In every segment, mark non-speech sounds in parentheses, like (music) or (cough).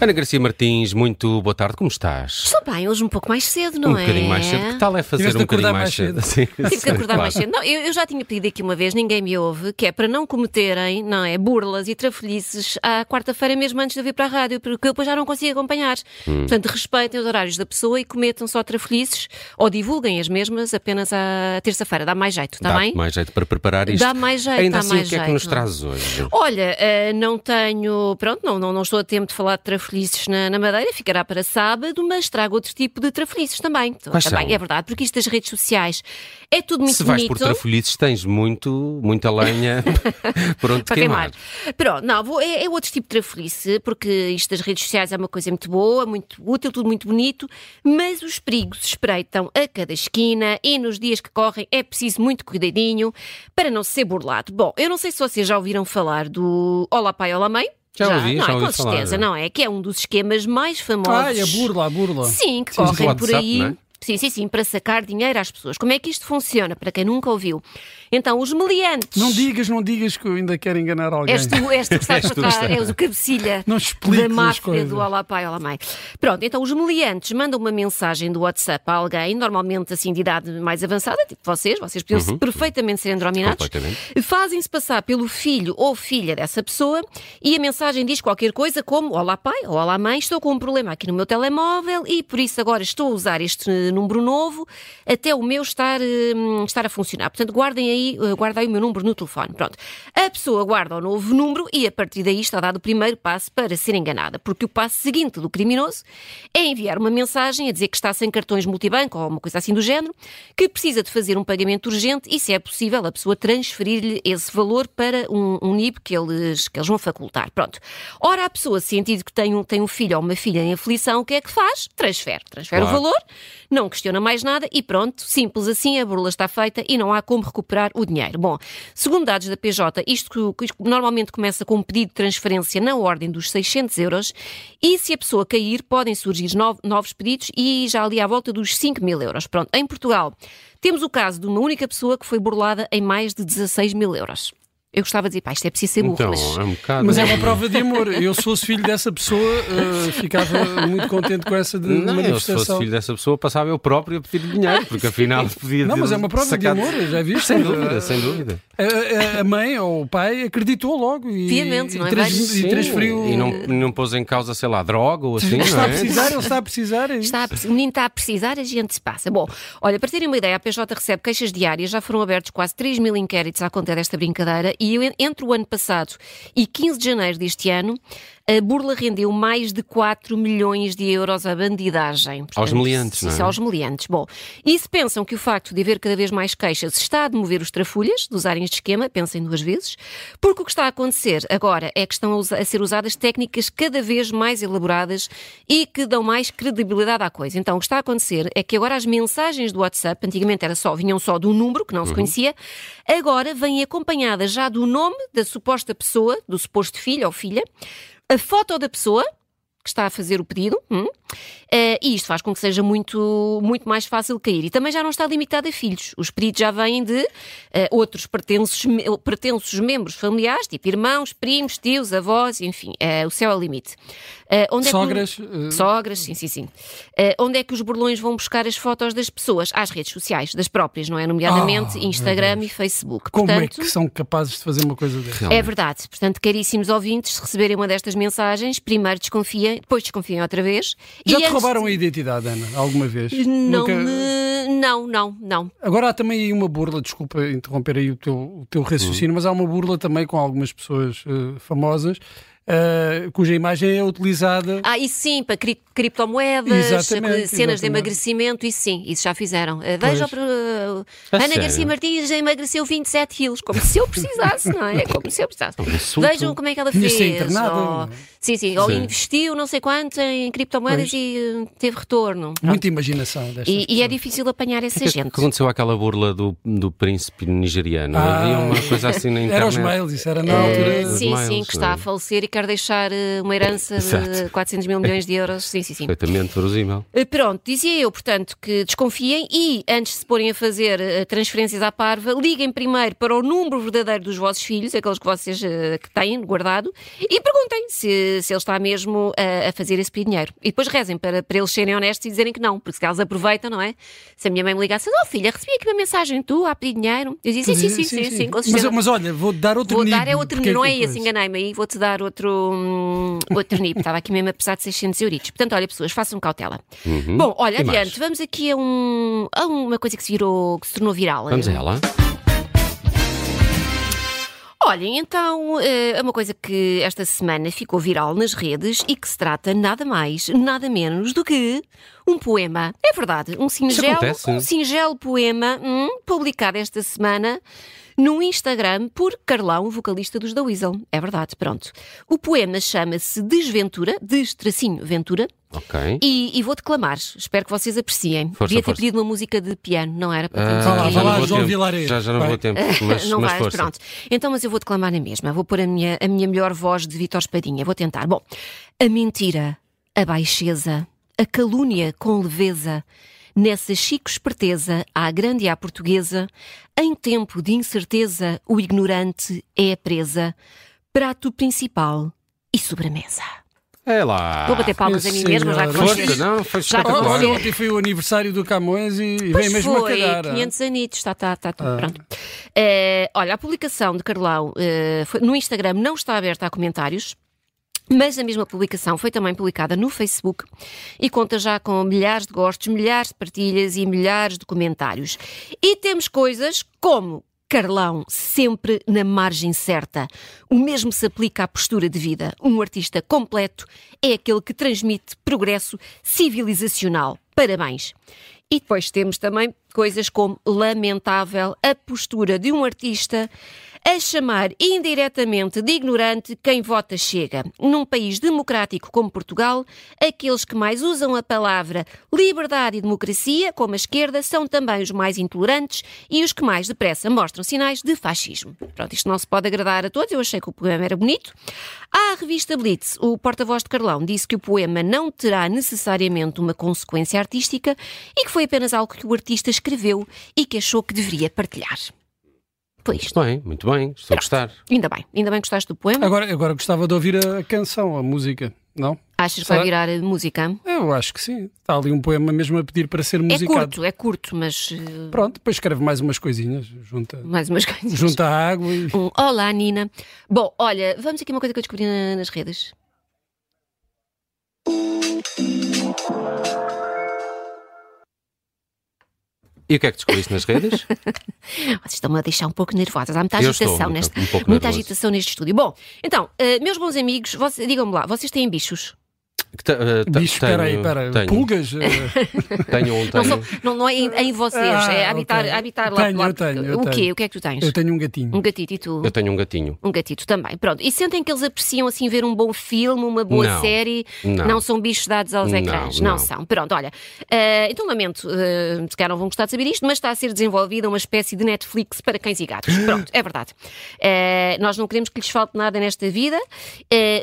Ana Garcia Martins, muito boa tarde, como estás? Estou bem, hoje um pouco mais cedo, não um é? Um bocadinho mais cedo. Que tal é fazer Tiveste um bocadinho mais cedo? Sim, Tive que acordar claro. mais cedo. Não, eu, eu já tinha pedido aqui uma vez, ninguém me ouve, que é para não cometerem, não é, burlas e trafolhices à quarta-feira mesmo antes de eu vir para a rádio, porque eu depois já não consigo acompanhar. Hum. Portanto, respeitem os horários da pessoa e cometam só trafolhices ou divulguem as mesmas apenas à terça-feira. Dá mais jeito, está Dá bem? mais jeito para preparar isto. Dá mais jeito, Ainda dá assim, mais o que é que jeito, nos não trazes hoje? Olha, eh, não tenho. Pronto, não, não, não estou a tempo de falar de trafelices na, na Madeira, ficará para sábado, mas trago outro tipo de trafelices também. Quais também são? é verdade, porque isto das redes sociais é tudo muito Se vais bonito. por trafolhices, tens muito, muita lenha (laughs) por onde para queimar. queimar. Pronto, não, vou- é, é outro tipo de trafelice, porque isto das redes sociais é uma coisa muito boa, muito útil, tudo muito bonito, mas os perigos espreitam a cada esquina e nos dias que correm é preciso muito cuidadinho para não ser burlado. Bom, eu não sei se vocês já ouviram falar do Olá Pai, Olá Mãe. Já ouvi, não já é? ouvi Com falar. certeza, não é? Que é um dos esquemas mais famosos. Ai, a burla, a burla. Sim, que Sim, do correm por WhatsApp, aí. não é? Sim, sim, sim, para sacar dinheiro às pessoas. Como é que isto funciona? Para quem nunca ouviu. Então, os meliantes. Não digas, não digas que eu ainda quero enganar alguém. És tu, és tu que estás trás, estás. és o cabecilha Não da máfia do Olá Pai, Olá Mãe. Pronto, então os meliantes mandam uma mensagem do WhatsApp a alguém, normalmente assim de idade mais avançada, tipo vocês, vocês podiam perfeitamente ser androminados, fazem-se passar pelo filho ou filha dessa pessoa e a mensagem diz qualquer coisa como Olá Pai, ou Olá Mãe, estou com um problema aqui no meu telemóvel e por isso agora estou a usar este eh, número novo até o meu estar, hum, estar a funcionar. Portanto, guardem aí, eh, guarda aí o meu número no telefone. Pronto. A pessoa guarda o novo número e a partir daí está dado o primeiro passo para ser enganada, porque o passo seguinte do criminoso é enviar uma mensagem a dizer que está sem cartões multibanco ou uma coisa assim do género, que precisa de fazer um pagamento urgente e, se é possível, a pessoa transferir-lhe esse valor para um, um NIB que eles, que eles vão facultar. Pronto. Ora, a pessoa, sentindo que tem um, tem um filho ou uma filha em aflição, o que é que faz? Transfere. Transfere Claro. o valor, não questiona mais nada e pronto, simples assim, a burla está feita e não há como recuperar o dinheiro. Bom, segundo dados da PJ, isto, isto normalmente começa com um pedido de transferência na ordem dos 600 euros e se a pessoa cair, podem surgir no- novos pedidos e já ali à volta dos 5 mil euros. Pronto, em Portugal temos o caso de uma única pessoa que foi burlada em mais de 16 mil euros. Eu gostava de dizer, pá, isto é preciso ser burro, Então, mas... é um bocado. Mas é uma prova de amor. (laughs) Eu, se fosse filho dessa pessoa, eh, ficava muito contente com essa de Não, eu se manifestação. fosse filho dessa pessoa, passava eu próprio a pedir dinheiro, porque afinal (laughs) podia Não, mas é uma prova sacado- de amor, já viste? Sem dúvida, sem dúvida. A, a- a mãe ou o pai acreditou logo e, Piamente, não é? e, trans- e transferiu. E não, não pôs em causa, sei lá, droga ou assim, está não a é? precisar, ele está a precisar. é. Está a o menino está a precisar, a gente se passa. Bom, olha, para terem uma ideia, a PJ recebe queixas diárias, já foram abertos quase 3 mil inquéritos à conta desta brincadeira e entre o ano passado e 15 de janeiro deste ano, a burla rendeu mais de 4 milhões de euros à bandidagem. Aos meliantes, não é? aos meliantes. Bom, e se pensam que o facto de haver cada vez mais queixas está a demover os trafulhas de usarem este esquema, pensem duas vezes, porque o que está a acontecer agora é que estão a, a ser usadas técnicas cada vez mais elaboradas e que dão mais credibilidade à coisa. Então, o que está a acontecer é que agora as mensagens do WhatsApp, antigamente era só, vinham só do número, que não se conhecia, agora vêm acompanhadas já do nome da suposta pessoa, do suposto filho ou filha, a foto da pessoa, que está a fazer o pedido, hum, eh, e isto faz com que seja muito, muito mais fácil cair. E também já não está limitado a filhos. Os pedidos já vêm de eh, outros pertenços, me- pertenços membros familiares, tipo irmãos, primos, tios, avós, enfim, eh, o céu é o limite. Onde é que Sogras, Sogras, sim, sim, sim. Onde é que os burlões vão buscar as fotos das pessoas? Às redes sociais, das próprias, não é? Nomeadamente Ah, Instagram e Facebook. Como é Portanto, que são capazes de fazer uma coisa dessa? é verdade. Portanto, caríssimos ouvintes, se receberem uma destas mensagens, primeiro desconfiem, depois desconfiem outra vez. Já e te antes roubaram de- a identidade, Ana, alguma vez? Não, Nunca- me... não, não, não. Agora há também aí uma burla, desculpa interromper aí o teu, o teu Uhum. raciocínio, mas há uma burla também com algumas pessoas eh, famosas eh, cuja imagem é utilizada. Ah, isso sim, para cri- criptomoedas, Exatamente, cenas de exatamente. emagrecimento, isso sim, isso já fizeram. Eh, Veja, uh, Ana sério? Garcia Martins emagreceu 27 quilos, como se eu precisasse, não é? Como se eu precisasse. insulto. Vejam como é que ela fez. de ser internada. ou- sim, sim, ou Sim. investiu não sei quanto em criptomoedas Pois. e uh, teve retorno. Muita imaginação destas E, e é difícil apanhar essa O que gente. aconteceu àquela burla do, do príncipe nigeriano? Ah, Havia uma coisa assim na internet. (laughs) Era os mails, isso era na Eh, altura. Sim, mails, sim, que está é? a falecer e quer deixar eh, uma herança de Exato. (laughs) 400 mil milhões de euros. Sim, sim, sim. Perfeitamente verosímil. Eh, Pronto, dizia eu, portanto, que desconfiem e, antes de se porem a fazer eh, transferências à parva, liguem primeiro para o número verdadeiro dos vossos filhos, aqueles que vocês que têm guardado, e perguntem se se, ele está mesmo a, a fazer esse pedir dinheiro. E depois rezem para, para eles serem honestos e dizerem que não, porque se eles aproveitam, não é? Se a minha mãe me ligasse, oh filha, recebi aqui uma mensagem tu a pedir dinheiro. Eu dizia, sim, sim, sim, sim, mas, olha, vou dar outro Vou dar é outro porque não é que esse, enganei-me aí, vou-te dar outro, hum, outro NIP. Estava aqui mesmo a pesar de 600 euritos. Portanto, olha, pessoas, façam cautela. Bom, olha, E mais? adiante, vamos aqui a, um, a uma coisa que se virou, que se tornou viral. Vamos a ela. Olhem, então, é uma coisa que esta semana ficou viral nas redes e que se trata nada mais, nada menos do que um poema. É verdade, um singelo, um singelo poema hum, publicado esta semana no Instagram por Carlão, vocalista dos da Weasel. É verdade, pronto. O poema chama-se Desventura, Destracinho Ventura, Ok. e, e vou declamar. Espero que vocês apreciem. Força, Devia ter força. pedido uma música de piano, não era? Para termos Vá lá, aqui- vá lá, não vou João tempo. Vilares. Já, já não Vai. vou tempo, (laughs) mas, não mas vais, força. pronto. Então, mas eu vou declamar na mesma. Vou pôr a minha, a minha melhor voz de Vitor Espadinha. Vou tentar. Bom, a mentira, a baixeza, a calúnia com leveza, nessa chico esperteza, à grande e à portuguesa, em tempo de incerteza, o ignorante é a presa, prato principal e sobremesa. É lá. Vou bater palmas a mim mesma, já que vocês... Força, não, foi Já que ontem foi o aniversário do Camões e, e vem mesmo foi, a calhar. ah. 500 anitos, está, está, está tudo pronto. Eh, olha, a publicação de Carlão eh, foi- no Instagram não está aberta a comentários. Mas a mesma publicação foi também publicada no Facebook e conta já com milhares de gostos, milhares de partilhas e milhares de comentários. E temos coisas como Carlão, sempre na margem certa. O mesmo se aplica à postura de vida. Um artista completo é aquele que transmite progresso civilizacional. Parabéns. E depois temos também coisas como lamentável a postura de um artista a chamar indiretamente de ignorante quem vota chega. Num país democrático como Portugal, aqueles que mais usam a palavra liberdade e democracia, como a esquerda, são também os mais intolerantes e os que mais depressa mostram sinais de fascismo. Pronto, isto não se pode agradar a todos, eu achei que o poema era bonito. À revista Blitz, o porta-voz de Carlão disse que o poema não terá necessariamente uma consequência artística e que foi apenas algo que o artista escreveu e que achou que deveria partilhar. Isto. Muito bem, muito bem. Estou a gostar. Ainda bem, ainda bem que gostaste do poema. Agora, agora gostava de ouvir a canção, a música, não? Achas que vai virar música? Eu acho que sim. Está ali um poema mesmo a pedir para ser É musicado. curto, é curto, mas eh, Pronto, depois escreve mais umas coisinhas, junta, mais umas coisas. junta a água e. Um Olá, Nina. Bom, olha, vamos aqui uma coisa que eu descobri na- nas redes. E o que é que descobriste nas redes? (laughs) Vocês estão-me a deixar um pouco nervosas. Há muita Eu agitação um neste, um muita nervoso. agitação neste estúdio. Bom, então, eh, meus bons amigos, vocês- digam-me lá, vocês têm bichos? Que te- eh, Bicho, espera aí, espera Pulgas? (laughs) tenho um, Não, tenho. são- não, não é em, é em vocês, Ah, é habitar, ok. habitar lá Tenho, lá- eu tenho, eu O quê? tenho. O que é que tu tens? Eu tenho um gatinho. Um gatito e tu? Eu tenho um gatinho. Um gatito também. Pronto. E sentem que eles apreciam assim ver um bom filme, uma boa Não. série? Não. são bichos dados aos Não, ecrãs? Não, não. são. Pronto, olha. eh, então lamento, uh, se calhar não vão gostar de saber isto, mas está a ser desenvolvida uma espécie de Netflix para cães e gatos. (gasps) Pronto, é verdade. Eh, nós não queremos que lhes falte nada nesta vida,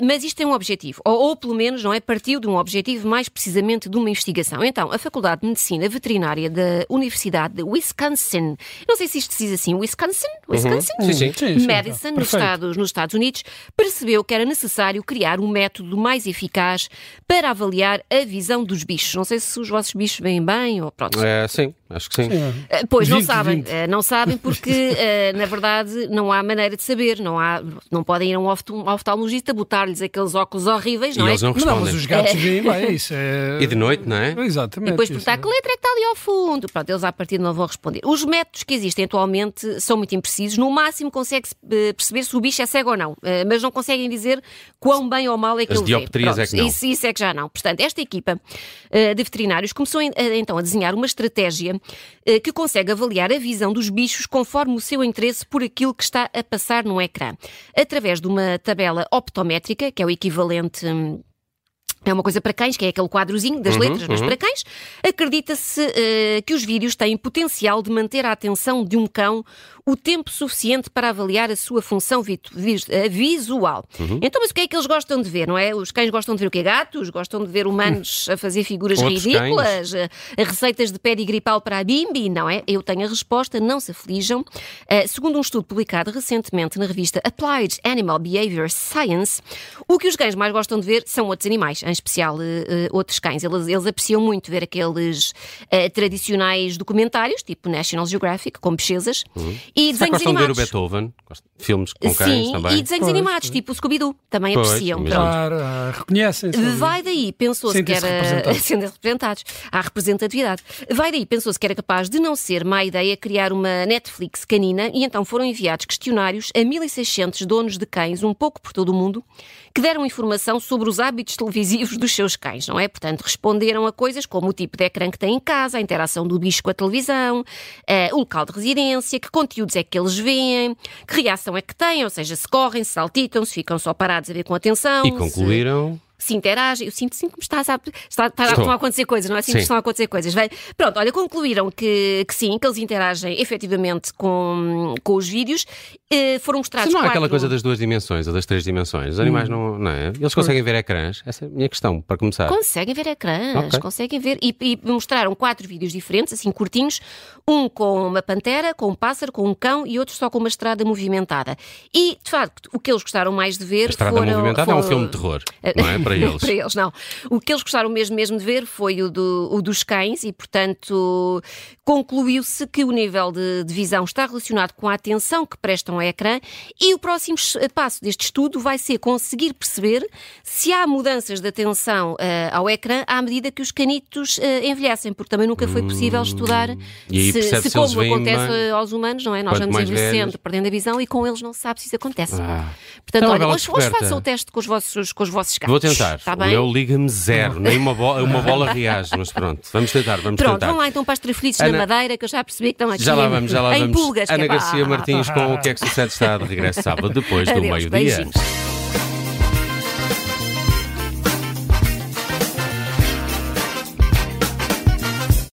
mas isto tem um objetivo. Ou, ou pelo menos, não é? Partiu de um objetivo, mais precisamente de uma investigação. Então, a Faculdade de Medicina Veterinária da Universidade de Wisconsin, não sei se isto se diz assim, Wisconsin? Wisconsin? Sim, sim. Sim, sim, Madison, nos. Estados, nos Estados Unidos, percebeu que era necessário criar um método mais eficaz para avaliar a visão dos bichos. Não sei se os vossos bichos veem bem ou pronto. É, sim, acho que sim. Sim, Eh, Pois não 20, sabem, 20. Eh, não sabem porque eh, na verdade não há maneira de saber, não há, não podem ir a um oftal- oftalmologista botar-lhes aqueles óculos horríveis, E não é? eles não Não, mas respondem. os gatos (laughs) veem bem, é isso. É... E de noite, não é? Exatamente. E depois perguntar é. que letra é ali ao fundo. Pronto, eles à partida não vão responder. Os métodos que existem atualmente são muito imprecisos. No máximo consegue-se eh, perceber se o bicho é cego ou não, eh, mas não conseguem dizer quão bem ou mal é que As ele vê. dioptrias Pronto, é que não. Isso, isso é que já não. Portanto, esta equipa eh, de veterinários começou então a desenhar uma estratégia que consegue avaliar a visão dos bichos conforme o seu interesse por aquilo que está a passar no ecrã. Através de uma tabela optométrica, que é o equivalente. Hum, é uma coisa para cães, que é aquele quadrozinho das Uhum, letras, mas para cães. Acredita-se eh, que os vídeos têm potencial de manter a atenção de um cão o tempo suficiente para avaliar a sua função vi- eh, visual. Uhum. Então, mas o que é que eles gostam de ver, não é? Os cães gostam de ver o quê? Gatos? Gostam de ver humanos a fazer figuras Outros ridículas? eh, receitas de pedigree pau para a bimbi? Não é? Eu tenho a resposta, não se aflijam. Eh, segundo um estudo publicado recentemente na revista Applied Animal Behavior Science, o que os cães mais gostam de ver são outros animais, em especial eh, eh, outros cães. Eles, eles apreciam muito ver aqueles eh, tradicionais documentários, tipo National Geographic, com pesquisas, e Será que desenhos gostam de ver o animados. Beethoven? Filmes com cães Sim, também? e desenhos Pois, animados, tipo o Scooby-Doo, também Pois, apreciam. Claro, ah, reconhecem-se. Vai daí, pensou-se que era. representados. (laughs) Sendo representados. Há representatividade. Vai daí, pensou-se que era capaz de não ser má ideia criar uma Netflix canina e então foram enviados questionários a 1.600 donos de cães, um pouco por todo o mundo, que deram informação sobre os hábitos televisivos dos seus cães, não é? Portanto, responderam a coisas como o tipo de ecrã que têm em casa, a interação do bicho com a televisão, eh, o local de residência, que conteúdos é que eles veem, que reação é que têm, ou seja, se correm, se saltitam, se ficam só parados a ver com atenção. E se- concluíram. se interagem. Eu sinto sim que me estás a, está, está, estão a acontecer coisas, não é? Sinto Sim. que estão a acontecer coisas. Vai- Pronto, olha, concluíram que, que sim, que eles interagem efetivamente com, com os vídeos. Eh, foram mostrados Mas não há quatro... aquela coisa das duas dimensões ou das três dimensões. Os animais não, não é? Eles conseguem ver ecrãs? Essa é a minha questão, para começar. Conseguem ver ecrãs, Ok. conseguem ver. E, e mostraram quatro vídeos diferentes, assim curtinhos. Um com uma pantera, com um pássaro, com um cão e outro só com uma estrada movimentada. E, de facto, o que eles gostaram mais de ver A Estrada foram... Movimentada é um foram- filme de terror, não é? Para (laughs) eles. para eles, não. O que eles gostaram mesmo, mesmo de ver foi o, do- o dos cães e, portanto, concluiu-se que o nível de, de visão está relacionado com a atenção que prestam ao ecrã e o próximo passo deste estudo vai ser conseguir perceber se há mudanças de atenção eh, ao ecrã à medida que os canitos eh, envelhecem, porque também nunca foi possível estudar Hum. E aí se, se se como acontece bem. aos humanos, não é? Nós Quanto vamos envelhecendo, velhos. perdendo a visão e com eles não se sabe se isso acontece. Ah. Portanto, uma olha, hoje, hoje façam o teste com os vossos, com os vossos gatos. Vou tentar. Está o bem? meu liga-me zero, nem uma bola, uma bola (laughs) reage, mas pronto, vamos tentar, vamos Pronto, tentar. vão lá então para as Ana- na Madeira, que eu já percebi que estão aqui Já lá vamos, já lá em vamos. pulgas. Ana é pá. Garcia Martins com o que é que sucede está de regresso sábado, depois do meio-dia.